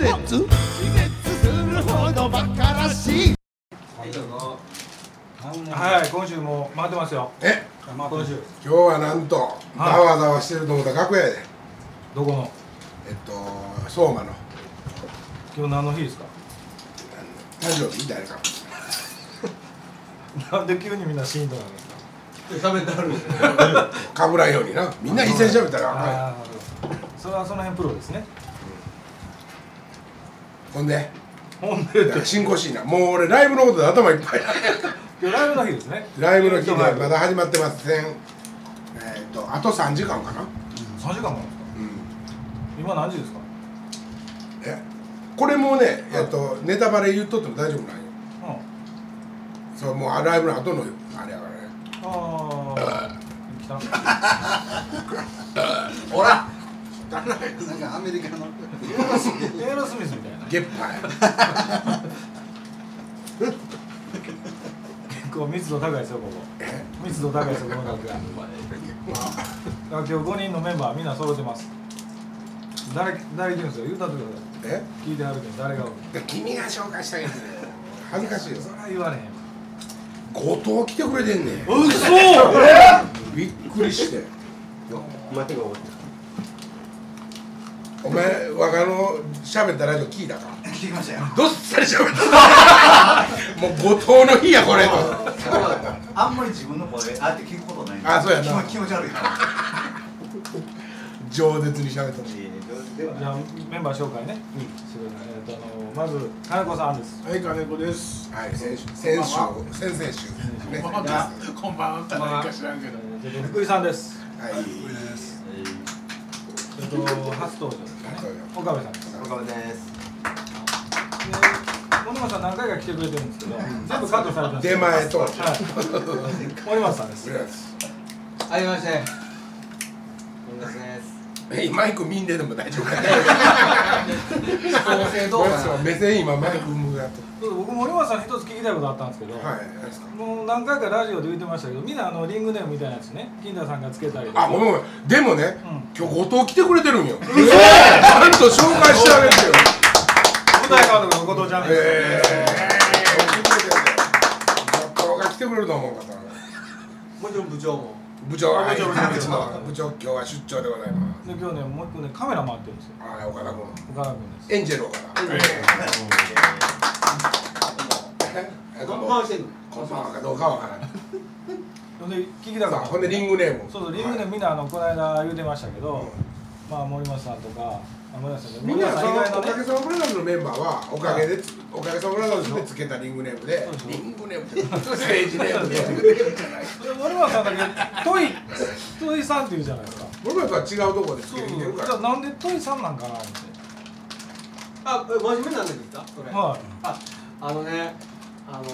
絶気絶するほどバカらしい。はい今週も回ってますよ。え？今週今日はなんとざわざわしてると思ったら楽屋やで。どこの？えっと相馬の。今日何の日ですか？誕生日誰か。なんで急にみんなシーンとなるんですか？喋ってあるんですよ。かぶらんようにな。みんな一斉に喋ったらあかんそれはその辺プロですねほんで？ほんでだから進行しいなもう俺ライブのことで頭いっぱい。ライブの日ですね。ライブの日でまだ始まってませんえっとあと3時間かな。3時間も。今何時ですか？えこれもねえっとネタバレ言っとっても大丈夫なんよ。うん。そうもうライブの後のあれやからね。ああ 来た。ほらなんかアメリカの。エアロスミスみたいな。ゲッパー。や結構密度高いですよここ。え？密度高いですよこの楽屋。今日5人のメンバーみんな揃ってます。誰誰来るんですよ？言うたってくださえ？い聞いてはるけど誰がおるで君が紹介したいんだよ。恥ずかしいよ。それは言われへん。後藤来てくれてんねん。うそびっくりして。待ってごお前我がの喋ったラジオ聞いたか？聞きましたよ。どっさり喋った？もう後藤の日やこれと。あんまり自分の声あって聞くことない。んであそうやな。気持気持ち悪いから。饒舌に喋った。ではじゃあメンバー紹介ね、してくださいえっとあのまず金子さんです。はい、金子です。はい先週先週先々週。ねこんばんは。こんばんは。誰か知らんけど。えっと福井さんです。はい。えっと初登場です。ね岡部さんです。岡部です。で森松さん何回か来てくれてるんですけど、全部カットされてます出前と。はい。森松さんです。ブラスはじめまして本田です。えマイク見んででも大丈夫か 構成動画そう目線今マイク向がと僕森松さん一つ聞きたいことあったんですけど、はいもう何回かラジオで言ってましたけどみんなあのリングネームみたいなやつね金田さんがつけたりあごめんごめんでもね、うん今日後藤来てくれてるんよちゃんと紹介してあげてよ舞台監督の後藤ちゃんです、ええ来てくれてるね後藤が来てくれると思うかもちろん部長も部長はい部長いつも部長今日は出張でございます。で今日ねもう一個ねカメラ回ってるんですよ。はい岡田君。岡田君です。エンジェル岡田。えどうも。回してんの？こんばんはかどうかわからないほんで聞きたかったさあほんでリングネーム。そうそうリングネームみんなあのこの間言うてましたけど、まあ森本さんとかみんなそのおかげさまブラザーズのメンバーはおかげでつおかげさまブラザーズでつけたリングネームで。リングネームってステージネームでさんだけトイトイさんって言うじゃないですか。違うところでつそう。けてるから。じゃあなんでトイさんなんかなって。あえ真面目なんですか？それ。はい。ああのねあのー、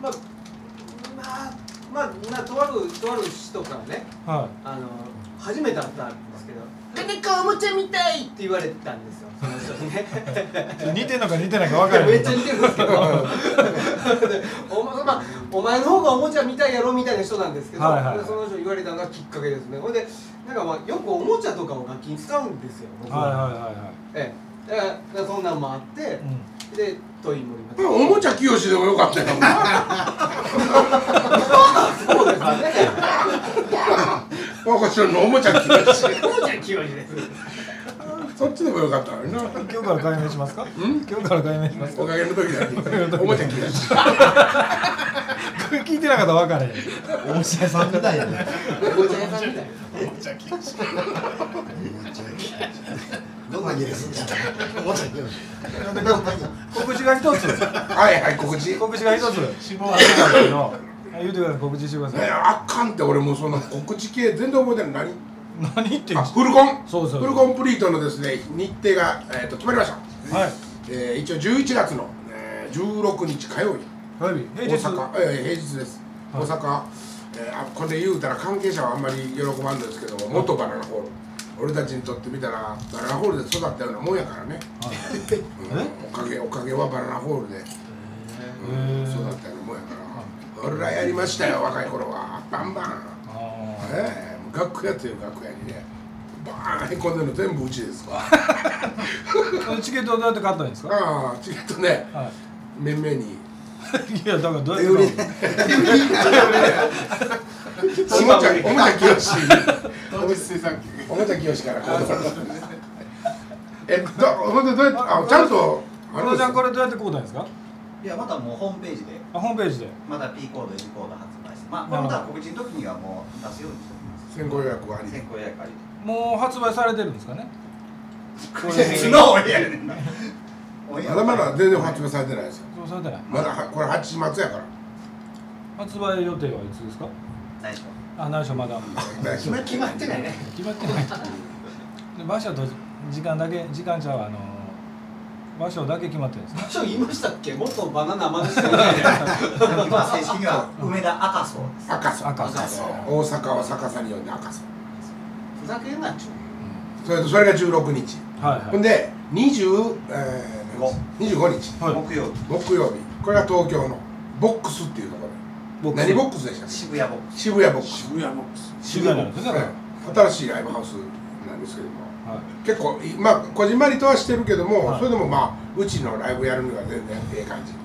まあまあまあなとあるとある人からね。はあの初めて会ったんですけど「誰かおもちゃみたい!」って言われたんですよその人にね。い 似てんのか似てないか分からめっちゃ似てるんですけど。お,、ままあ、お前の方がおもちゃみたいやろみたいな人なんですけど、はいはいはい。その人言われたのがきっかけですね。ほんでなんかまあよくおもちゃとかを楽器に使うんですよ僕は。いはいはいはええ。だからだからそんなんもあって、い、うん。でトイモリまあおもちゃ清でもよかったよ。そうですよね若ちゃんのおもちゃ清おもちゃ清ですそっちでもよかった今日から解明しますか？今日から解明しますか？おかげの時だ。けおもちゃ清これ聞いてなかったら分からへん。おもちゃ屋さんみたいやね。おもちゃ屋さんみたい。どんな家ですんじゃんおもちゃ清告知が一つはいはい告知。告知が一つあ言うてください告知してください。ねあかんって俺もうその告知系全然覚えてない。何？何言ってんフルコン？そうそうフルコンプリートのですね日程が、えー、と決まりました、はい。えー、一応11月の、えー、16日火曜日。火曜日？大平日？阪、えー、平日です、はい。大阪、えー、あこれ言うたら関係者はあんまり喜ばんのですけど元バナナホール。俺たちにとってみたらバナナホールで育ったようなもんやからね、うん、おかげおかげはバナナホールで、うん、育ったような俺らやりましたよ若い頃は。バンバン。あええもう楽屋という楽屋にねバーンへこんでるの全部うちですわ。チケットはどうやって買ったんですか？ああチケットねは面々に。い いやだからどうやって買ったおもちゃおもちゃきよしおもちゃきよしからこうえどほんでどうやってあちゃんとあのれちゃんこれどうやって買うたんですか？いやまたもうホームページで。あホームページで。また P コード N コード発売して。まあまた告知の時にはもう出すようにしておき先行予約はあり。ます先行予約あり。もう発売されてるんですかね？でのオンエアやねんなまだまだ全然発表されてないですよ。そうされてない。まだはこれ8月やから。発売予定はいつですか？ないでしょ。あ内緒まだ決ま決まってないね。決まってない。で場所と時間だけ時間ちゃうあの場所だけ決まってるんです。ね場所言いましたっけ？元バナナまでしてない今正式には梅田赤楚です。赤楚。赤楚。大阪は逆さに呼んで赤楚。ふざけんなっちゅう。それとそれが16日。はいはい。ほんで20、えー、25日。はい。木曜日。木曜日。これが東京のボックスっていうところ。で何ボックスでしたっけ？渋谷ボック渋谷ボックス。渋谷ボックス。渋谷なんですね、はい。新しいライブハウスなんですけども。はい結構いまあこじんまりとはしてるけども、はい。それでもまあうちのライブやるには全然ええ感じ。も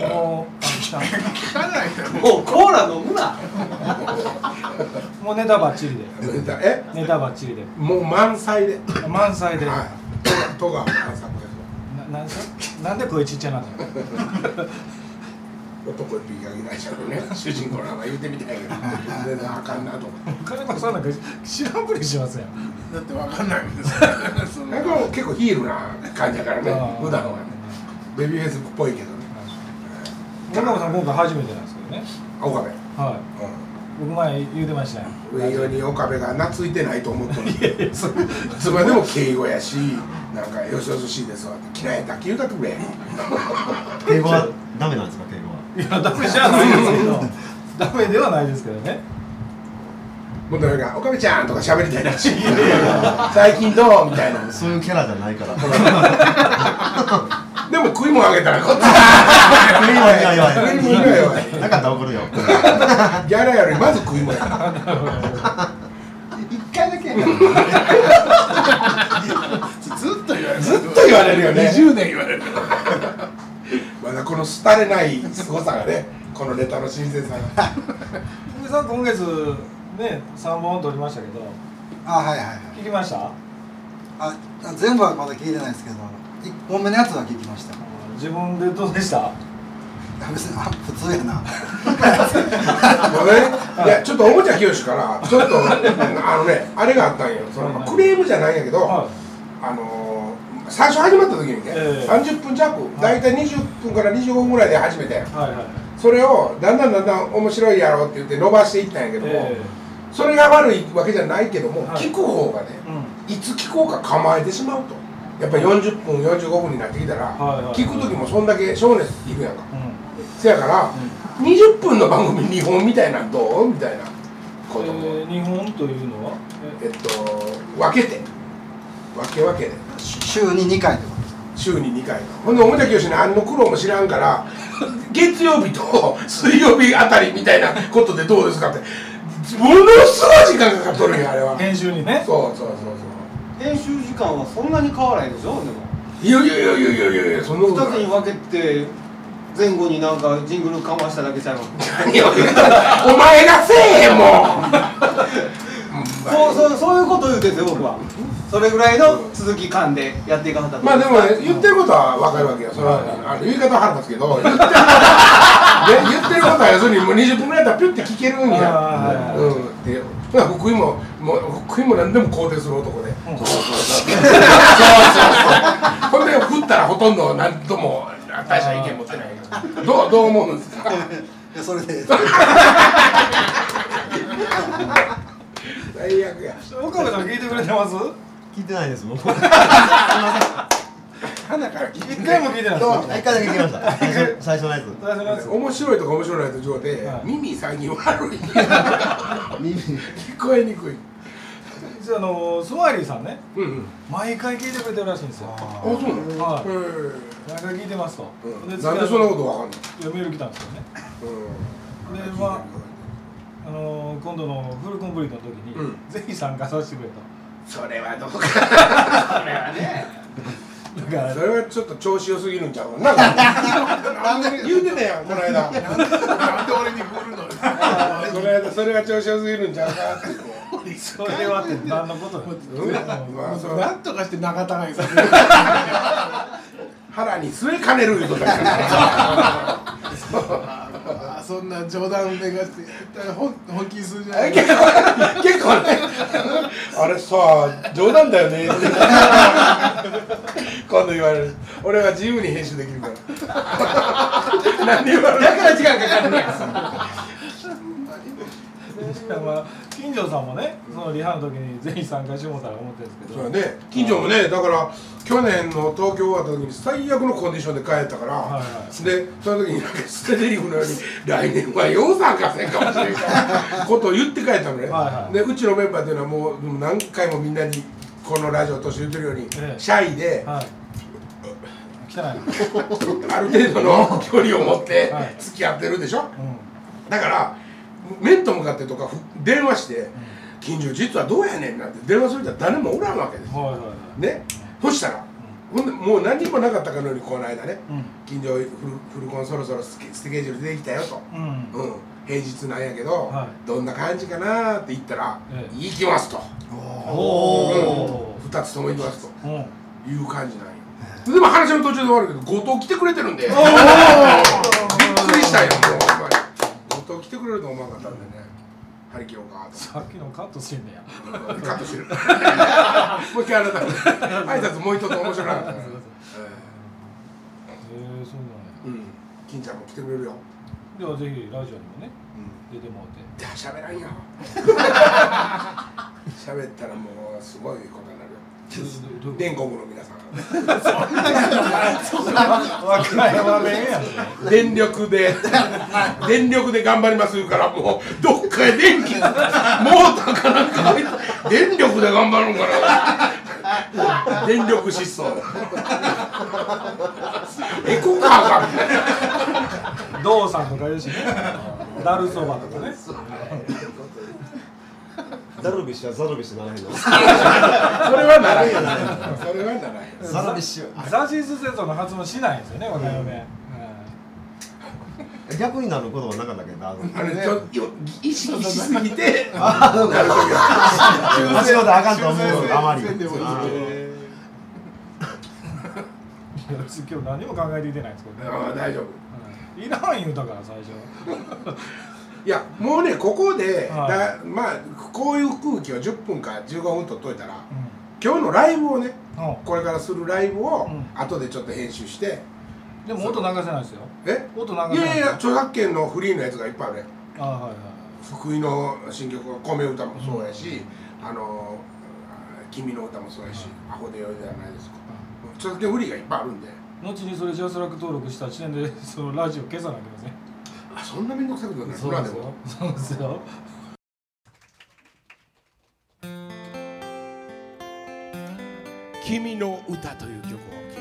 うあの聞かないで。もうコーラ飲むな。もうネタばっちりで。え？ネタばっちりで。もう満載で。満載で、はい。戸川満作です。ななんですか？なんで声ちっちゃなの男一匹あげないじゃんね。主人公なんか言うてみたいけど。全然あかんなと思って。金子さんなんか知らんぷりしますやん。だってわかんないんですからそのなんかもう結構ヒールな感じだからね。あー普段はね。ベビーフェイスっぽいけどね。金子さん今回初めてなんですけどね。あ岡部、はい。僕前言うてましたようん、上色に岡部が懐いてないと思ってる。いつまでも敬語やしなんかよしよししいですわって。嫌いだけ言うたってくれ 敬語はダメなんですか？いやダメじゃないですけど。ダメではないですけどね。もっとなんか「岡部ちゃん」とか喋りたいらしい最近どうみたいな。そういうキャラじゃないから。でも食い物あげたらこっち。食い物以外は食い物以外はなかったら怒るよ。ギャラよ。りまず食い物や一回だけやからずっと言われるずっと言われるよ。ね20年言われるまだこの廃れない凄さがね このネタの新鮮さが。でさん今月ね3本撮りましたけど。あはいはいはい。聞きました？あ全部はまだ聞いてないですけど1本目のやつは聞きました。自分でどうでした？別にあ普通やな。いやちょっとおもちゃきよしからちょっとあのねあれがあったんよ。そのクレームじゃないんやけど、はあのー最初始まった時にね、ええ。30分弱大体20分から25分ぐらいで始めていはいはい。それをだんだんだんだん面白いやろって言って伸ばしていったんやけども、えそれが悪いわけじゃないけども、はい。聞く方がねえうん。いつ聞こうか構えてしまうと。やっぱ40分45分になってきたら、はいはい聞く時もそんだけ少年いるやんか。うん。せやから、20分の番組2本みたいなんどう？みたいなことも、えー日本というのは？えっと分けて。分け分けで週に2回ってこと週に2回ほんでおもちゃきよし何の苦労も知らんから 月曜日と水曜日あたりみたいなことでどうですかって。ものすごい時間かかっとるんやあれは。編集にね。そうそうそうそう。編集時間はそんなに変わらないでしょでも。いやいやいやいやいやいやいやそんなこと2つに分けて前後になんかジングルかましただけちゃいます何を言うたらお前がせえへんもん。そうそうそういうこと言うてんですよ僕はそれぐらいの続き感でやっていかはったとまあでもね言ってることは分かるわけよ。それはあの言い方は腹立つけど言ってることはね言ってることは要するにもう20分ぐらいだったらピュッて聞けるんや。うん。福井ももう福井も何でも肯定する男で。うんそうそう。そうそうほんで振ったらほとんど何とも大した意見持ってない。けどどうどう思うんですか？いやそれで。最悪や。岡部さん聞いてくれてます？聞いてないです僕。鼻から聞いて一回も聞いてない。ですか一回だけ聞きました。最初最初のやつ。最初のやつ。面白いとか面白いやつ上で、はい。耳最近悪い。耳。聞こえにくい。実はあのスマイリーさんねうんうん。毎回聞いてくれてるらしいんですよ。あそうなの？はいへ毎回聞いてますと、えうん。でなんでそんなことわかんないいやメール来たんですよね。うん。でまああのー今度のフルコンプリートの時に、うん。ぜひ参加させてくれとそれはどうか。それはね。だからそれはちょっと調子良すぎるんちゃうかな。言うてたやんこの間。なんで俺に振るのこの間それが調子良すぎるんちゃうかって。言ってそれはって何のことなんとかして仲違いさせる。腹に据えかねるいうことだから。あ そんな冗談めがして本本気にするじゃない結構結構ね。あれさ冗談だよね。今度言われる。俺は自由に編集できるから。何言われる？だから時間かかるね まあ金城さんもねそのリハの時にぜひ参加してもらったら思ってるんですけど。そうやね。近所もねだから去年の東京終わった時に最悪のコンディションで帰ったから、はいはい。でその時になんか捨て台詞のように「来年はよう参加せんかもしれんから」ことを言って帰ったのね、はいはい。でうちのメンバーっていうのはもう何回もみんなにこのラジオとして言ってるように、ええ。シャイで、はい。ある程度の距離を持ってはい。付き合ってるでしょ？うん。だから面と向かってとかふ電話して「近所実はどうやねん」なんて電話する人は誰もおらんわけです。はいはいはい。ね。そしたら、ほんでもう何にもなかったかのようにこの間ねうん近所フルフルコンそろそろスケスケジュール出てきたよと、うん。うん、平日なんやけど、はどんな感じかなって言ったら「ええ行きます」と。おお2つとも行きますと。うん。いう感じなんよ。でも話の途中で終わるけど後藤来てくれてるんで。びっくりしたよもうほんまに後藤来てくれると思わなかったんでね。張り切ろうかとさっきのカットしてんねや。カットしてる。もう一回改めて挨拶もう一つ面白かった。ね、へえそうなんや。うん。金ちゃんも来てくれるよ。ではぜひラジオにもね出てもらって。じゃあ喋らんよ。喋ったらもうすごいことにな全国の皆さん。電力で電力で頑張りますからもうどっかへ電気モーターかなんか入って電力で頑張るんかな。電力失踪。エコカーか。みたいな道さんとかいるしね。ダルそばとかね ダルビッシュはザルビッシュならへんの？それはならん。よそれはならん。よザルビッシュ。ザジースセゾの発音しないんですよね和歌山弁逆になることはなかったっけ？どあれちょっと意識しすぎて。あそうかなる時は間違うとあかんと思うあまり今日何も考えていてないんですけどね。ああ大丈夫。うん。いらん言うたから最初いやもうねここで、はい。だまあこういう空気を10分か15分取っといたらう今日のライブをねん。これからするライブをうん。後でちょっと編集して、でも音流せないですよ。え？音流せない。いやいや著作権のフリーのやつがいっぱいあるねあはいはい福井の新曲「米歌」もそうやし、あの「君の歌」もそうやし「アホでよいではないですか」著作権フリーがいっぱいあるんで。後にそれジャスラック登録した時点でそのラジオ消さなきゃいけませんあそんな面倒くさくなるそうですよ。そうですよ「君の歌」という曲を聴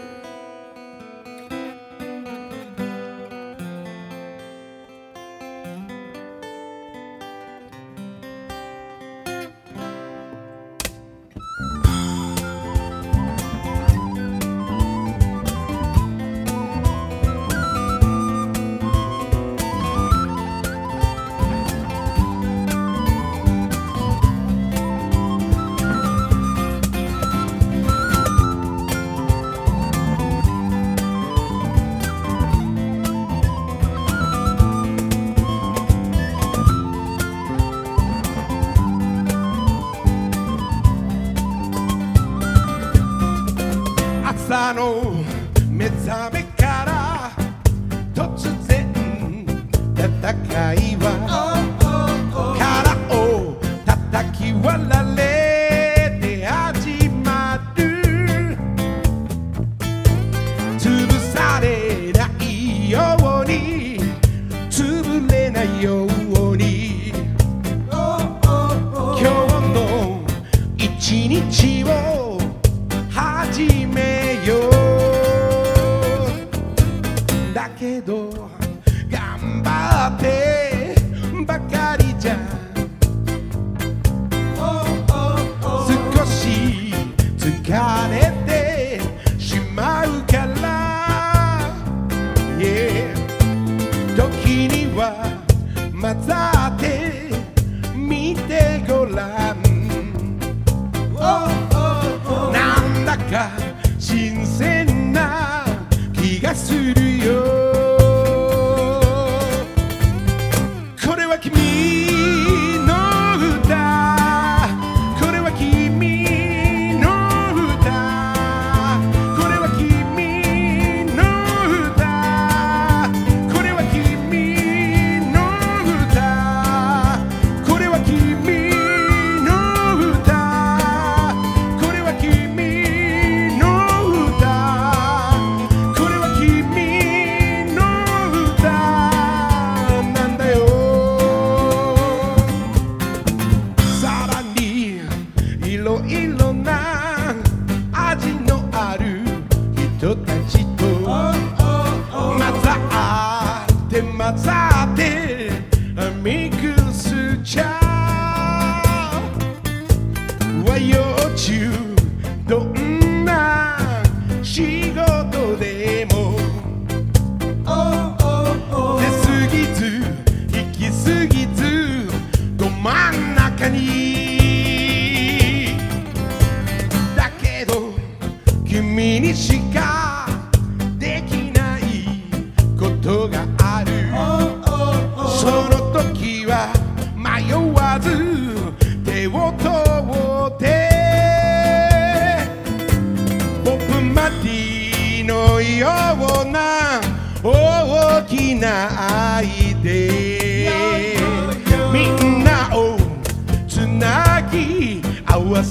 合わ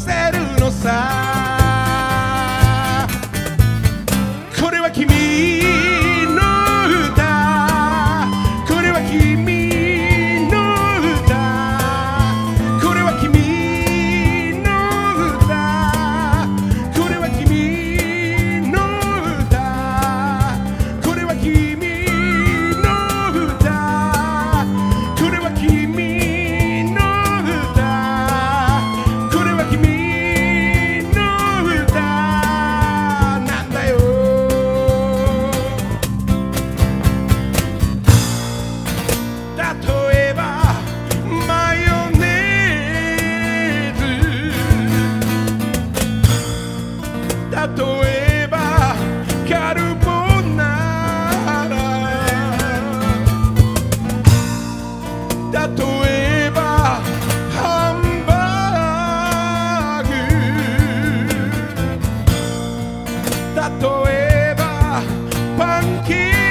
ーグ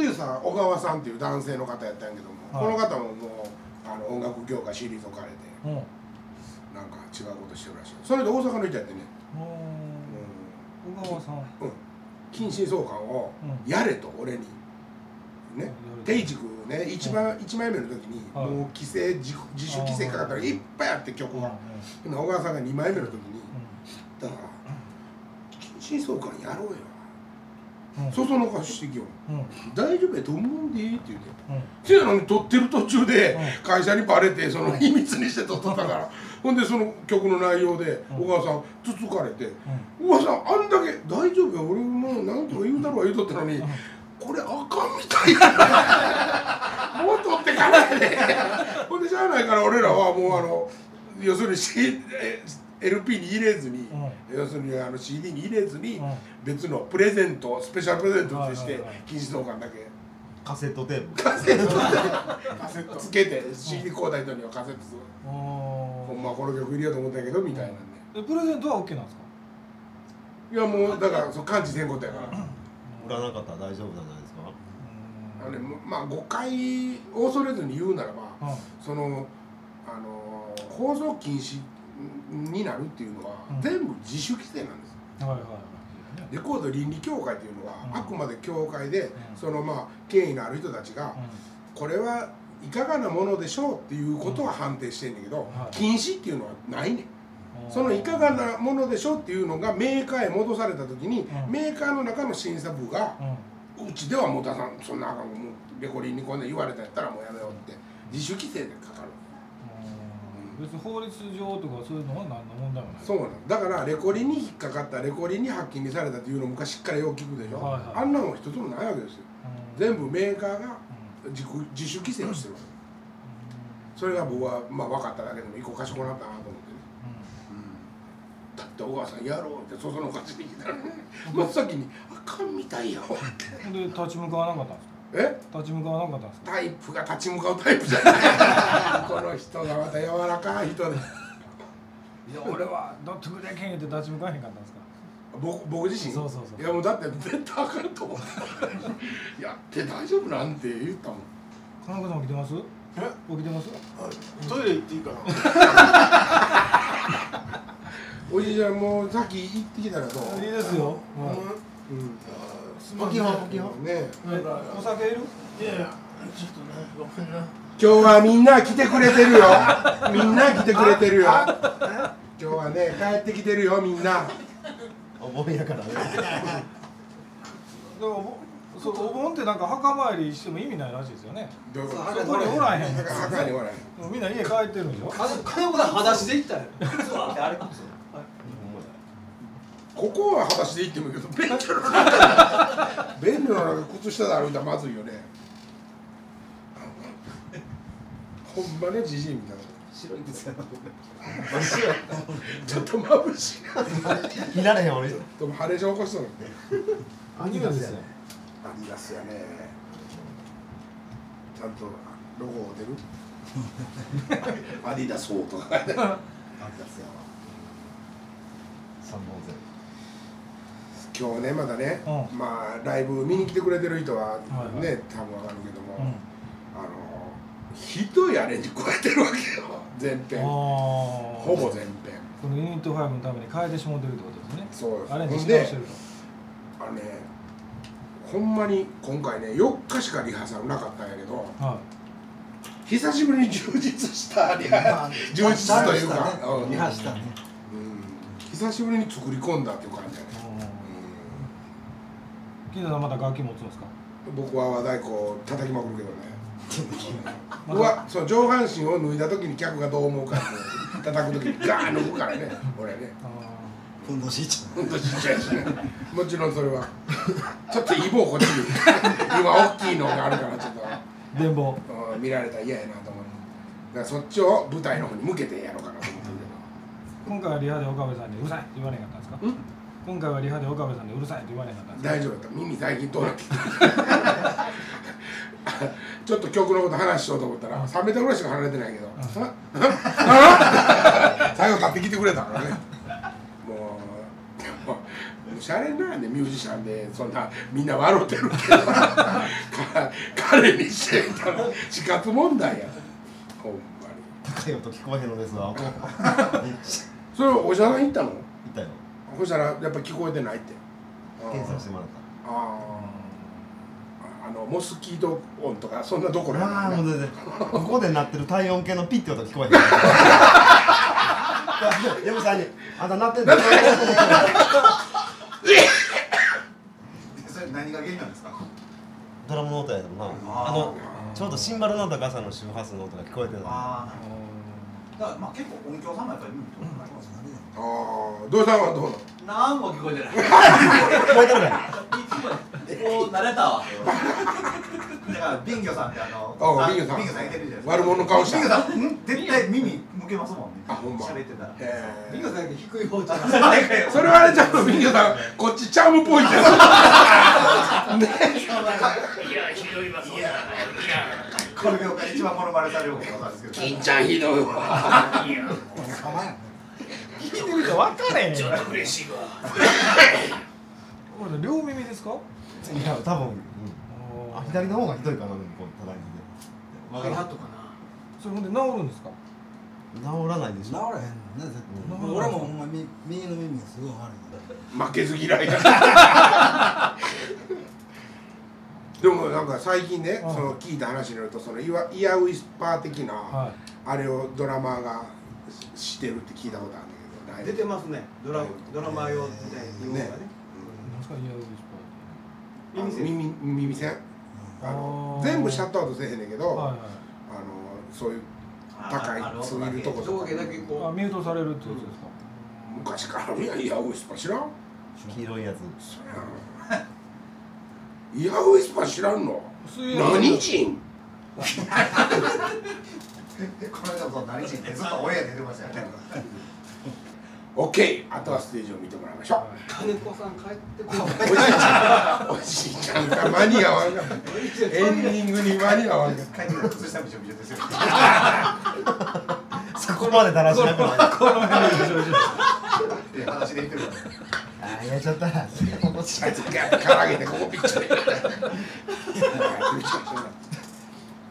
デューサー小川さんっていう男性の方やったんやけども、はい。この方ももうあの音楽業界退かれてうん。なんか違うことしてるらしい。それで大阪の人やってね、小川さん。うん、近親相関をうん。やれと俺に。ね。定軸ね一番一枚目の時にはい。もう規制自自主規制かかったらいっぱいあって曲うん。が小川さんが2枚目の時にだから近親相関やろうよ。うんそそのかしてきよ大丈夫やと思うんでって言って。うん。せやのに撮ってる途中でう会社にバレてその秘密にして撮っとったから。ほんでその曲の内容でうん。小川さんつつかれて小川さんあんだけ「大丈夫や俺もうなんとか言うだろう」言うとったのにこれあかんみたいや もう撮ってかないでほんでしゃあないから俺らはもうあの要するに LP に入れずに、要するにあの CD に入れずに、うん。別のプレゼントスペシャルプレゼントとして禁止相関だけ。カセットテープ。カセットカセットつけて CD コーダー人にはカセットする。ほうん。んまこの曲入れようと思ったんやけどみたいなんで。えプレゼントは OK なんですか？いやもうだからそう感知せんことやから。売らなかったら大丈夫じゃないですか？あのねまあ誤解を恐れずに言うならばうん。そのあの放送禁止になるっていうのはうん。全部自主規制なんです。はいはいはい。レコード倫理協会っていうのはうん。あくまで協会でん。そのまあ権威のある人たちがこれはいかがなものでしょうっていうことは判定してんだけどはい。禁止っていうのはないねそのいかがなものでしょうっていうのがメーカーへ戻された時にうん。メーカーの中の審査部がうちではもう出さんそんなあかんもうレコリンにこんな言われたんやったらもうやめようって自主規制で別に法律上とかそういうのは何の問題もない。そうなのだ。からレコリンに引っかかったレコリンに発禁にされたっていうの昔からよく聞くでしょ、はいはい。あんなもん一つもないわけですよ。うん。全部メーカーがうん自己自主規制をしてるわけ。それが僕はまあ分かっただけでも一個賢くなったなと思ってね。だって小川さんやろうってそそのかしに来たらね真っ先に「あかんみたいよ」うんで立ち向かわなかったんですえ？か立ち向かわなかったんですか？タイプが立ち向かうタイプじゃない。この人がまた柔らかい人で。いや俺は納得できへんって立ち向かわへんかったんですか？僕僕自身？そうそうそう。いやもうだって絶対あかんと思ったやって大丈夫なんて言ったもん。金子さん起きてます？え？起きてます？トイレ行っていいかな。おじいちゃんもうさっき行ってきたらどう？いいですよ、うんすまんね。ね。お酒いる？いやいやちょっとねごめんな。今日はみんな来てくれてるよ。みんな来てくれてるよ。今日はね帰ってきてるよみんな。お盆やからね。でもおそうお盆ってなんか墓参りしても意味ないらしいですよね。どうそこにおらへん。と墓におらへん。みんな家帰ってるんでしょ？金金子さん裸足で行ったよあれここは裸足で行ってもいいけど便所の中便所の中靴下で歩いたらまずいよね。ほんまねじじいみたいな。白いですよ。ちょっと眩しい見られへん俺でも起こしそう。なアニメですよアディダスやね。ちゃんとロゴ出る？アディダス4とか書いてあるあですよ三本今日ねまだね、うん。まあライブ見に来てくれてる人はね、はいはい。多分わかるけども、うん。あのひどいアレンジ加えてるわけよ全編。ほぼ全編。このユニット5のために変えてしもうてるってことですね。そうです。アレンジしてるあのねほんまに今回ね4日しかリハーサルなかったんやけどとは久しぶりに充実したリまハあ充実というか。ね。うん。リハしたね。うん。久しぶりに作り込んだっていう感じ金田さんまた楽器持つんですか？うん僕は和太鼓叩きまくるけどね。ま うわその上半身を脱いだ時に客がどう思うかって叩く時にガーン抜くからね俺ね。あふんどしいちほん。とちっちゃいしね。もちろんそれは。ちょっとイボをこっちに。今大きいのがあるからちょっと。ー電棒うん見られたら嫌やなと思うだからそっちを舞台の方に向けてやろうかなと思ってる今回はリハで岡部さんにうるさいって言われへんかったんですか？ん今回はリハで岡部さんにうるさいって言われへんかったんです。か大丈夫だった。耳最近通らって。き たちょっと曲のこと話しようと思ったら3メートルぐらいしか離れてないけど「あああ最後立ってきてくれたからね。もうでもシャレなんでミュージシャンでそんなみんな笑ってるけど。か 彼にしてみたら死活問題や。ほんまに。高い音聞こえへんのですわ。それお医者さん行ったの？いたよそしたらやっぱ聞こえてないって。検査してもらっあああのモスキート音とかそんなところあもう全然。ここで鳴ってる体温計のピッて音聞こえへん嫁さんに「あんた鳴ってんの?」それ何が原因なんですか？ドラムの音やけどな。あのちょうどシンバルの音とガサの周波数の音が聞こえてるの。ああだからまあ結構音響さんもやっぱり耳遠くなりますよね。ああ土井さんはどうなの？何も聞こえてない。聞こえてるかいもう慣れたわだからビンギョさんってあのあビンギョさん。ビンギョさんいてるじゃないですか。悪者の顔した。ビンギョさんん絶対耳向けますもん。ねあほんま。喋ってたら。へビンゴさんだけ低い方じゃない。それはあれちゃうのビンギョさん。こっちチャームポイントやこの業界で一番モノマネされることなんですけど。金ちゃんひどいわ。聞いてみ分かれへんちょっと嬉しいわこれ両耳ですか？いや多分、うん、あ左の方がひどいかなでもこう叩いててわかな。それほんで治るんですか？治らないでし治らへんね絶対。俺もほんまみ右の耳がすごい悪い負けず嫌いや でもなんか最近ね、うん。その聞いた話によるとそのイワイヤーウィスパー的な、はい。あれをドラマーがししてるって聞いたことあるんだけど出てますね。ドラドラマ用みたいな用がね。何ですかイヤーウィス耳栓？耳耳栓あの全部シャットアウトせえへんねんけど、パーはいはい。あのそういう高いツイルとこと上か下だけこあミュートされるってことですか？昔からあるやんイヤーウィスパー知らん？黄色いやつ。そやんイヤーウィスパー知らんの？何人？この間もそう何人ってずっとオンエアで出てましたよね。OK あとはステージを見てもらいましょう。う金子さん帰ってこおじいちゃん。おじいちゃん。が間に合わん。エンディングに間に合わんかっ帰ってきたら靴下びしょびしょですよ。そこまでだらしなくないで裸足 で言ってるからあやっちゃった。あいつガッからげてここピッチで。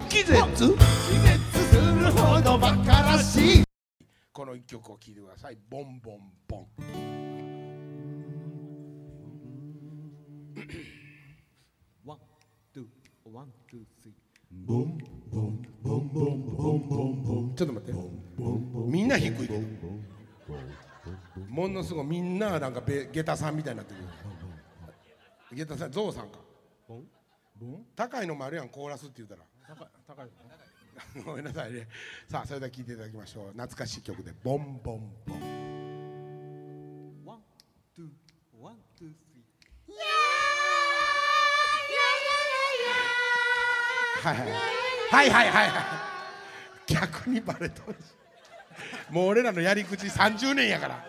気絶気絶するほどバカらしい。この一曲を聴いてください。ボンボンボン。One, two, one, two, three.ボンボンボンボンボンボンボン。ちょっと待って。みんな低いけど。ものすごいみんななんかベゲタさんみたいになってるゲタさんゾウさんか。高いのもあるやんコーラスって言うたら。高いごめんなさいね。さあそれでは聴いていただきましょう。懐かしい曲で「ボンボンボン」はいはいはいはいはいはい。逆にバレとるもう俺らのやり口30年やから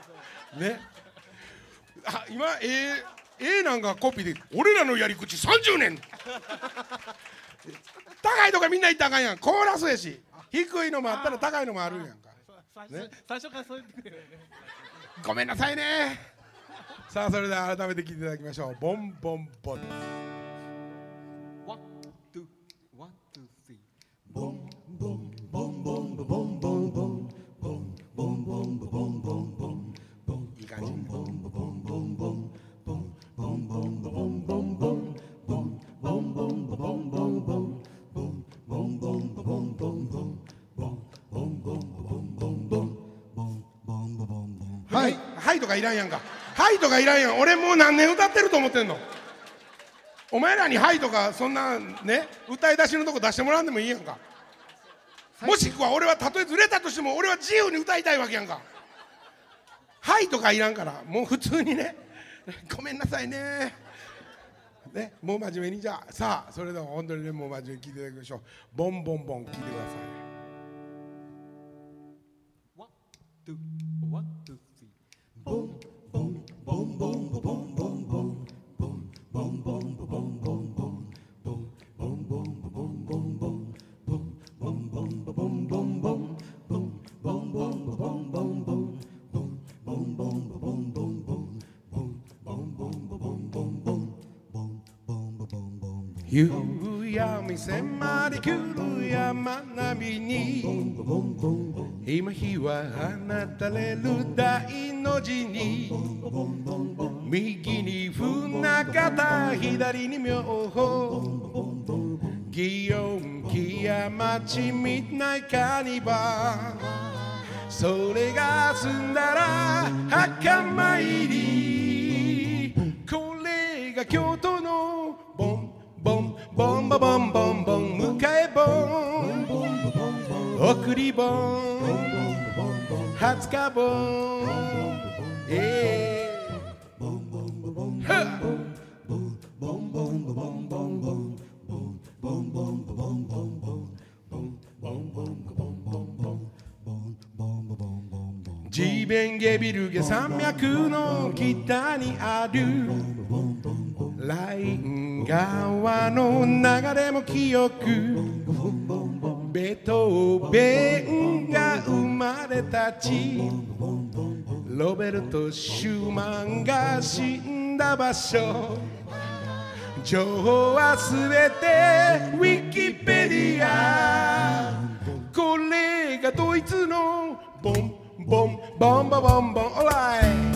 ね。あ今えええなんかコピーで俺らのやり口30年高いとかみんな言ったらあかんやん。コーラスやし。低いのもあったら高いのもあるんやんか。ね。最初からそう言ってくれよね。ごめんなさいね。さあそれでは改めて聞いていただきましょう。ボンボンボンはい。はいとかいらんやんか。はいとかいらんやん。俺もう何年歌ってると思ってんの。お前らにはいとかそんなね歌い出しのとこ出してもらうんでもいいやんか。もしくは俺はたとえずれたとしても俺は自由に歌いたいわけやんか。はいとかいらんからもう普通にねごめんなさいね。ねもう真面目にじゃあさあそれでは本当にねもう真面目に聞いていただきましょう。ボンボンボン聞いてください夕闇迫り来る山並みに今日は放たれる大地の字に右に船方左に妙法祇園木屋町ミッドナイカニバそれが済んだら墓参り。これが京都のボンボンボンボンボンボンボン迎え盆送り盆初日盆ええはっ地面ゲビルゲ山脈の北にあるライン川の流れも清くベトーベンが生まれた地ロベルト・シューマンが死んだ場所。情報はすべてウィキペディア。これがドイツのボンボンボンボンボンボン。オーライ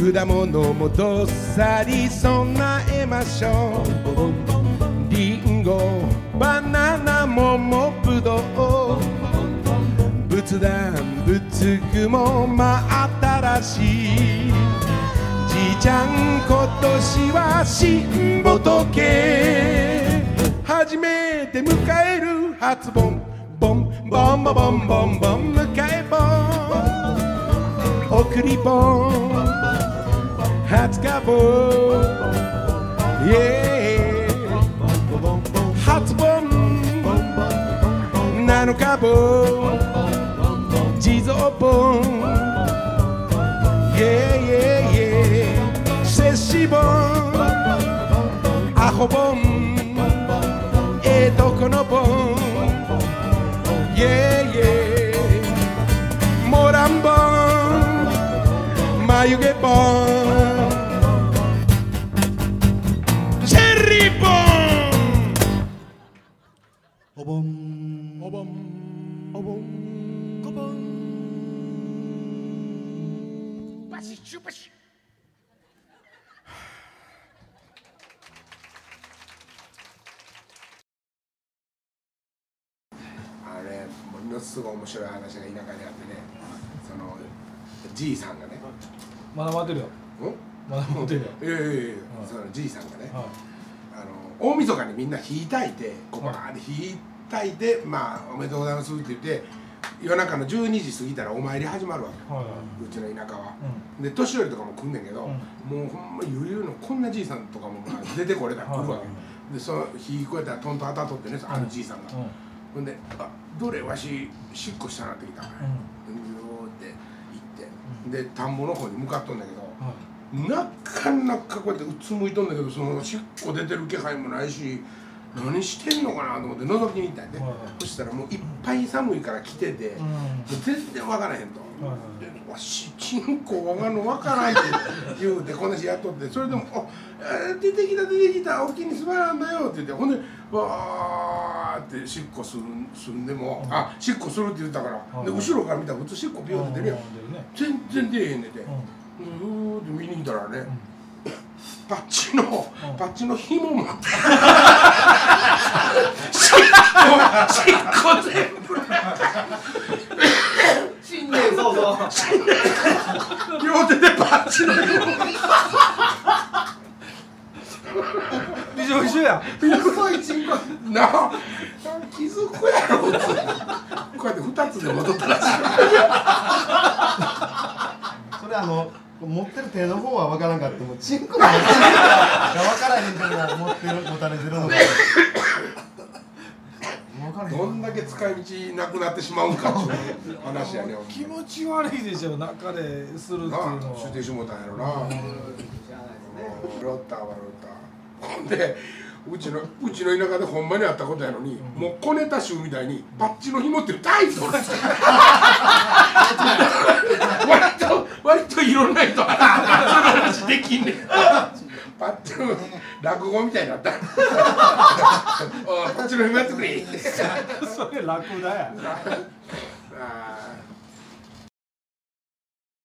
果物もどっさり備えましょう。リンゴバナナ桃ぶどう。仏壇仏具も真新しい。じいちゃん今年は新仏初めて迎える初盆。ボンボンボンボンボンボン迎え盆。送り盆。初日盆イエー初盆七日盆地蔵盆イエーイエーイエー摂氏お盆おぼんおぼんおぼんバシッシュバシッあれものすごい面白い話が田舎にあってね。そのじいさんがね。まだ待ってるよ。ん？まだ待ってるよ。いやいやいや、はい。そのじいさんがね、はい。あの大晦日にみんな火焚いてこうバーって火焚いてまあおめでとうございますって言って夜中の12時過ぎたらお参り始まるわけ。はい。はいうちの田舎は、うで年寄りとかも来んねんけど、うん。もうほんま余裕のこんなじいさんとかもまあ出てこれたら来るわけ、でその火こうやったらトントン当たっとってねあのじいさんが、うん。ほんで「あどれわししっこしたなってきたから」うんって行って、で田んぼの方に向かっとんだけど、はい。なかなかこうやってうつむいとんだけどそのしっこ出てる気配もないし何してんのかなと思って覗きに行ったんやで、はいはい。そしたらもういっぱい寒いから来てて、うん。全然わからへんと。わしチンコわかんのわからんって 言うてこの人やっとってそれでも「あえー出てきた出てきたお気にすまらんだよ」って言ってほんでわーってしっこするすんでも「あしっこする」って言ったから、はいで後ろから見たら普通しっこピヨって出るやん、全然出えへんねんて、ううーって見に来たらね、パッチの、パッチの紐持ってしっこしっこ全部新年早々両手でパッチの紐。ん一緒一緒や細いチンコなあ気づくやろこうやって二つで戻ったらしいそれあの持ってる手の方は分からんかってもチンコの持ってるかが分からへんから持ってる持たれてるのか。分からへどんだけ使い道なくなってしまうんかっていう話やねほんま気持ち悪いでしょ中でするっていうのは。捨ててしもたんやろな。ロッターはロッター。ほんでうちのうちの田舎でほんまにあったことやのに、もう小ネタ集みたいにパッチの紐っていうタイトル。で す割といろんな人が話できんねん。パッチの落語みたいになった。おいパッチの紐やってくれそれラクダやあ